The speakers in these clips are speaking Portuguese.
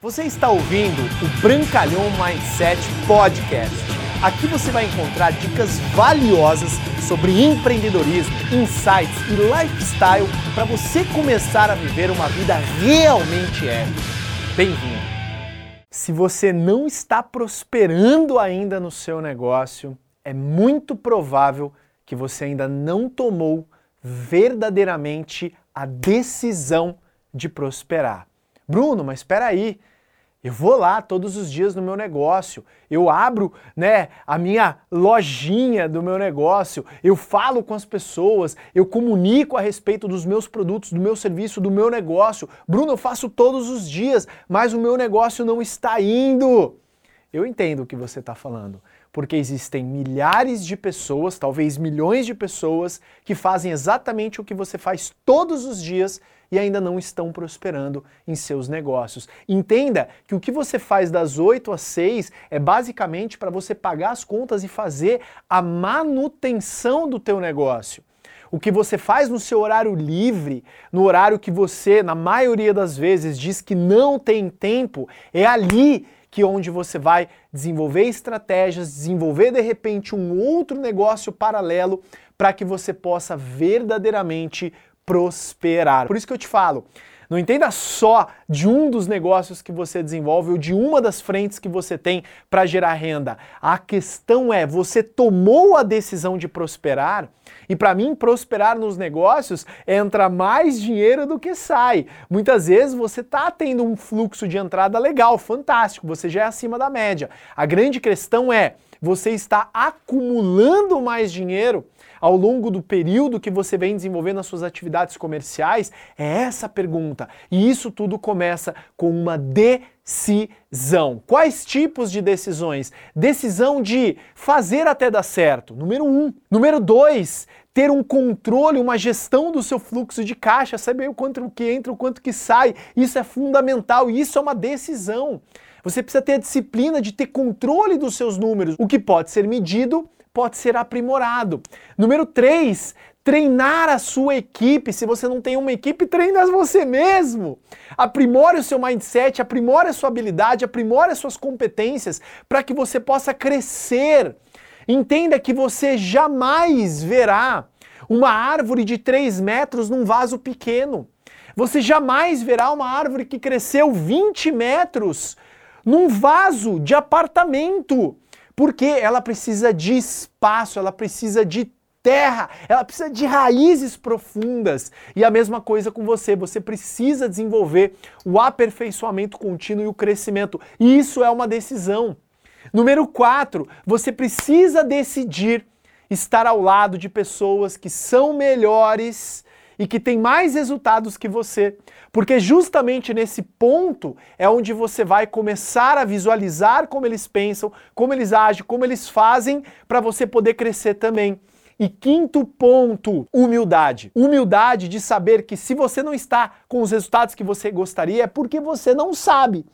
Você está ouvindo o Brancalhão Mindset Podcast. Aqui você vai encontrar dicas valiosas sobre empreendedorismo, insights e lifestyle para você começar a viver uma vida realmente épica. Bem-vindo! Se você não está prosperando ainda no seu negócio, é muito provável que você ainda não tomou verdadeiramente a decisão de prosperar. Bruno, mas espera aí. Eu vou lá todos os dias no meu negócio, eu abro, né, a minha lojinha do meu negócio, eu falo com as pessoas, eu comunico a respeito dos meus produtos, do meu serviço, do meu negócio. Bruno, eu faço todos os dias, mas o meu negócio não está indo. Eu entendo o que você está falando, porque existem milhares de pessoas, talvez milhões de pessoas, que fazem exatamente o que você faz todos os dias e ainda não estão prosperando em seus negócios. Entenda que o que você faz das 8 às 6 é basicamente para você pagar as contas e fazer a manutenção do teu negócio. O que você faz no seu horário livre, no horário que você, na maioria das vezes, diz que não tem tempo, é ali que onde você vai desenvolver estratégias, desenvolver de repente um outro negócio paralelo para que você possa verdadeiramente prosperar. Por isso que eu te falo, não entenda só de um dos negócios que você desenvolve ou de uma das frentes que você tem para gerar renda. A questão é, você tomou a decisão de prosperar? E para mim, prosperar nos negócios é entrar mais dinheiro do que sai. Muitas vezes você está tendo um fluxo de entrada legal, fantástico, você já é acima da média. A grande questão é, você está acumulando mais dinheiro ao longo do período que você vem desenvolvendo as suas atividades comerciais? É essa a pergunta. E isso tudo começa com uma decisão. Quais tipos de decisões? Decisão de fazer até dar certo, número um. Número dois, ter um controle, uma gestão do seu fluxo de caixa, saber o quanto que entra, o quanto que sai. Isso é fundamental isso é uma decisão. Você precisa ter a disciplina de ter controle dos seus números, o que pode ser medido pode ser aprimorado. Número 3, treinar a sua equipe. Se você não tem uma equipe, treine você mesmo. Aprimore o seu mindset, aprimore a sua habilidade, aprimore as suas competências para que você possa crescer. Entenda que você jamais verá uma árvore de 3 metros num vaso pequeno. Você jamais verá uma árvore que cresceu 20 metros num vaso de apartamento. Porque ela precisa de espaço, ela precisa de terra, ela precisa de raízes profundas. E a mesma coisa com você, você precisa desenvolver o aperfeiçoamento contínuo e o crescimento. E isso é uma decisão. Número 4, você precisa decidir estar ao lado de pessoas que são melhores e que têm mais resultados que você. Porque justamente nesse ponto é onde você vai começar a visualizar como eles pensam, como eles agem, como eles fazem, para você poder crescer também. E quinto ponto, humildade. Humildade de saber que se você não está com os resultados que você gostaria, é porque você não sabe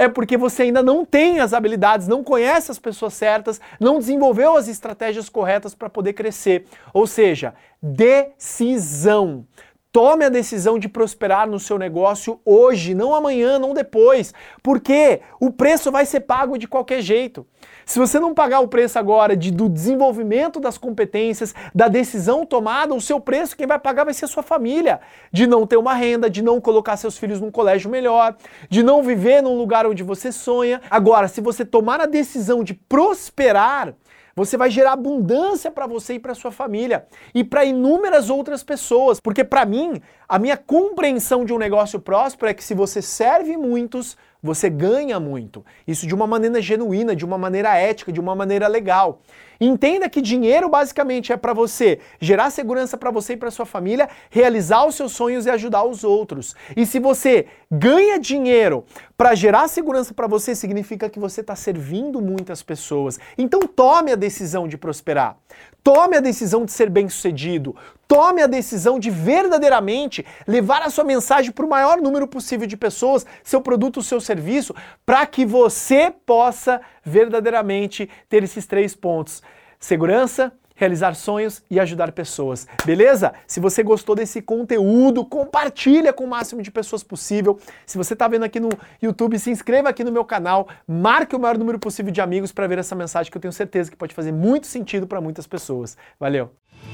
é porque você ainda não tem as habilidades, não conhece as pessoas certas, não desenvolveu as estratégias corretas para poder crescer. Ou seja, decisão. Tome a decisão de prosperar no seu negócio hoje, não amanhã, não depois, porque o preço vai ser pago de qualquer jeito. Se você não pagar o preço agora de, do desenvolvimento das competências, da decisão tomada, o seu preço quem vai pagar vai ser a sua família. De não ter uma renda, de não colocar seus filhos num colégio melhor, de não viver num lugar onde você sonha. Agora, se você tomar a decisão de prosperar, você vai gerar abundância para você e para sua família e para inúmeras outras pessoas, porque para mim, a minha compreensão de um negócio próspero é que se você serve muitos, você ganha muito. Isso de uma maneira genuína, de uma maneira ética, de uma maneira legal. Entenda que dinheiro basicamente é para você gerar segurança para você e para sua família, realizar os seus sonhos e ajudar os outros. E se você ganha dinheiro para gerar segurança para você, significa que você está servindo muitas pessoas. Então tome a decisão de prosperar. Tome a decisão de ser bem-sucedido. Tome a decisão de verdadeiramente levar a sua mensagem para o maior número possível de pessoas, seu produto, seu serviço, para que você possa verdadeiramente ter esses três pontos: segurança, realizar sonhos e ajudar pessoas. Beleza? Se você gostou desse conteúdo, compartilha com o máximo de pessoas possível. Se você está vendo aqui no YouTube, se inscreva aqui no meu canal, marque o maior número possível de amigos para ver essa mensagem que eu tenho certeza que pode fazer muito sentido para muitas pessoas. Valeu!